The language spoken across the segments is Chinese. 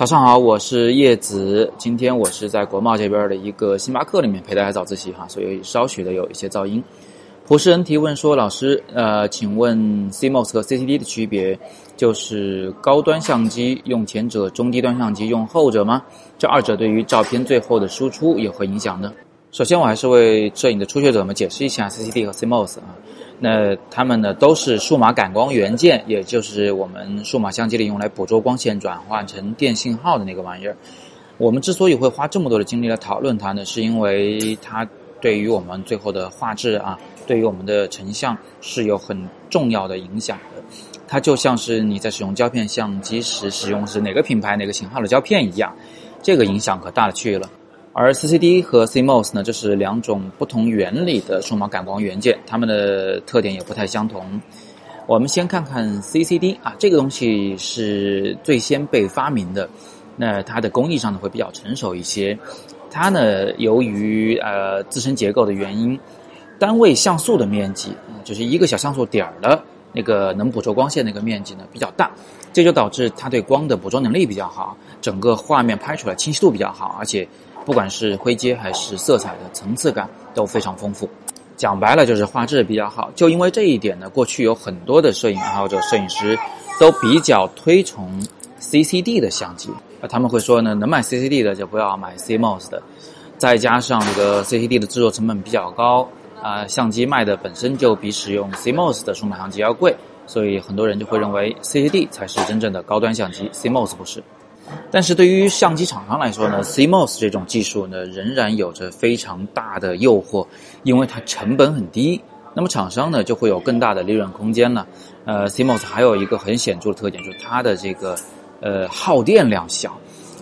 早上好，我是叶子。今天我是在国贸这边的一个星巴克里面陪大家早自习哈，所以稍许的有一些噪音。普世人提问说：“老师，呃，请问 CMOS 和 CCD 的区别，就是高端相机用前者，中低端相机用后者吗？这二者对于照片最后的输出有何影响呢？”首先，我还是为摄影的初学者们解释一下 CCD 和 CMOS 啊。那它们呢都是数码感光元件，也就是我们数码相机里用来捕捉光线转换成电信号的那个玩意儿。我们之所以会花这么多的精力来讨论它呢，是因为它对于我们最后的画质啊，对于我们的成像是有很重要的影响的。它就像是你在使用胶片相机时使用是哪个品牌哪个型号的胶片一样，这个影响可大了去了。而 CCD 和 CMOS 呢，这是两种不同原理的数码感光元件，它们的特点也不太相同。我们先看看 CCD 啊，这个东西是最先被发明的，那它的工艺上呢会比较成熟一些。它呢，由于呃自身结构的原因，单位像素的面积，就是一个小像素点儿的那个能捕捉光线那个面积呢比较大，这就导致它对光的捕捉能力比较好，整个画面拍出来清晰度比较好，而且。不管是灰阶还是色彩的层次感都非常丰富，讲白了就是画质比较好。就因为这一点呢，过去有很多的摄影爱好者、摄影师都比较推崇 CCD 的相机啊，他们会说呢，能买 CCD 的就不要买 CMOS 的。再加上这个 CCD 的制作成本比较高啊，相机卖的本身就比使用 CMOS 的数码相机要贵，所以很多人就会认为 CCD 才是真正的高端相机，CMOS 不是。但是对于相机厂商来说呢，CMOS 这种技术呢，仍然有着非常大的诱惑，因为它成本很低，那么厂商呢就会有更大的利润空间了。呃，CMOS 还有一个很显著的特点，就是它的这个呃耗电量小，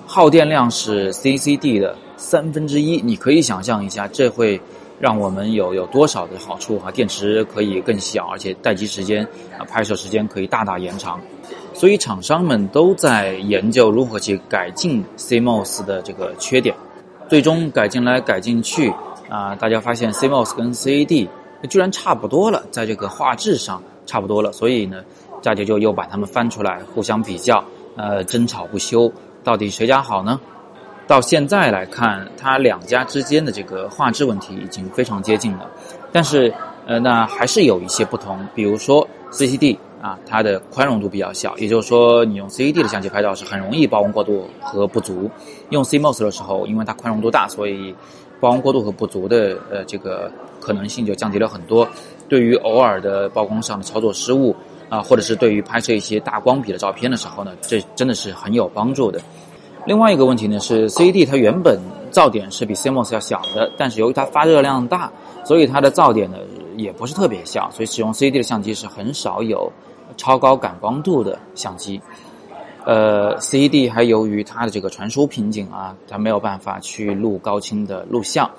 耗电量是 CCD 的三分之一。你可以想象一下，这会让我们有有多少的好处啊？电池可以更小，而且待机时间啊，拍摄时间可以大大延长。所以厂商们都在研究如何去改进 CMOS 的这个缺点，最终改进来改进去啊，大家发现 CMOS 跟 CAD 居然差不多了，在这个画质上差不多了，所以呢，大家就又把它们翻出来互相比较，呃，争吵不休，到底谁家好呢？到现在来看，它两家之间的这个画质问题已经非常接近了，但是呃，那还是有一些不同，比如说 CCD。啊，它的宽容度比较小，也就是说，你用 CCD 的相机拍照是很容易曝光过度和不足。用 CMOS 的时候，因为它宽容度大，所以曝光过度和不足的呃这个可能性就降低了很多。对于偶尔的曝光上的操作失误啊，或者是对于拍摄一些大光比的照片的时候呢，这真的是很有帮助的。另外一个问题呢是，C D 它原本噪点是比 CMOS 要小的，但是由于它发热量大，所以它的噪点呢也不是特别小，所以使用 C D 的相机是很少有。超高感光度的相机，呃，C D 还由于它的这个传输瓶颈啊，它没有办法去录高清的录像，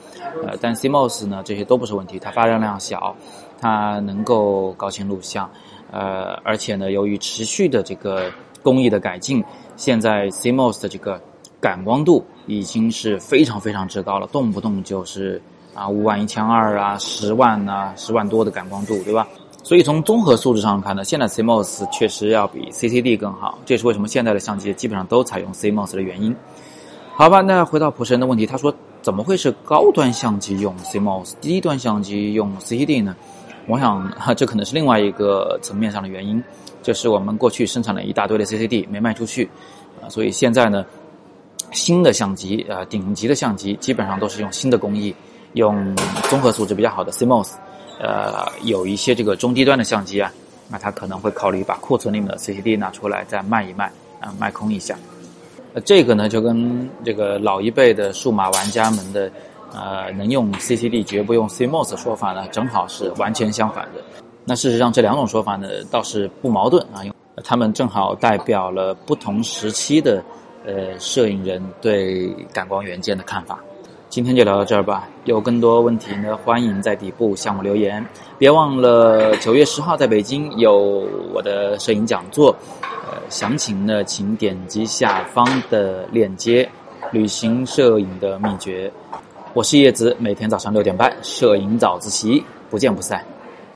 呃，但 CMOS 呢，这些都不是问题，它发热量小，它能够高清录像，呃，而且呢，由于持续的这个工艺的改进，现在 CMOS 的这个感光度已经是非常非常之高了，动不动就是啊五万一千二啊，十万啊，十万多的感光度，对吧？所以从综合素质上看呢，现在 CMOS 确实要比 CCD 更好，这是为什么现在的相机基本上都采用 CMOS 的原因。好吧，那回到普神的问题，他说怎么会是高端相机用 CMOS，低端相机用 CCD 呢？我想哈这可能是另外一个层面上的原因，就是我们过去生产了一大堆的 CCD 没卖出去，啊，所以现在呢，新的相机啊，顶级的相机基本上都是用新的工艺，用综合素质比较好的 CMOS。呃，有一些这个中低端的相机啊，那他可能会考虑把库存里面的 CCD 拿出来再卖一卖，啊，卖空一下。呃，这个呢就跟这个老一辈的数码玩家们的，呃，能用 CCD 绝不用 CMOS 的说法呢，正好是完全相反的。那事实上这两种说法呢倒是不矛盾啊，因为他们正好代表了不同时期的呃摄影人对感光元件的看法。今天就聊到这儿吧，有更多问题呢，欢迎在底部向我留言。别忘了九月十号在北京有我的摄影讲座，呃，详情呢请点击下方的链接，旅行摄影的秘诀。我是叶子，每天早上六点半，摄影早自习，不见不散。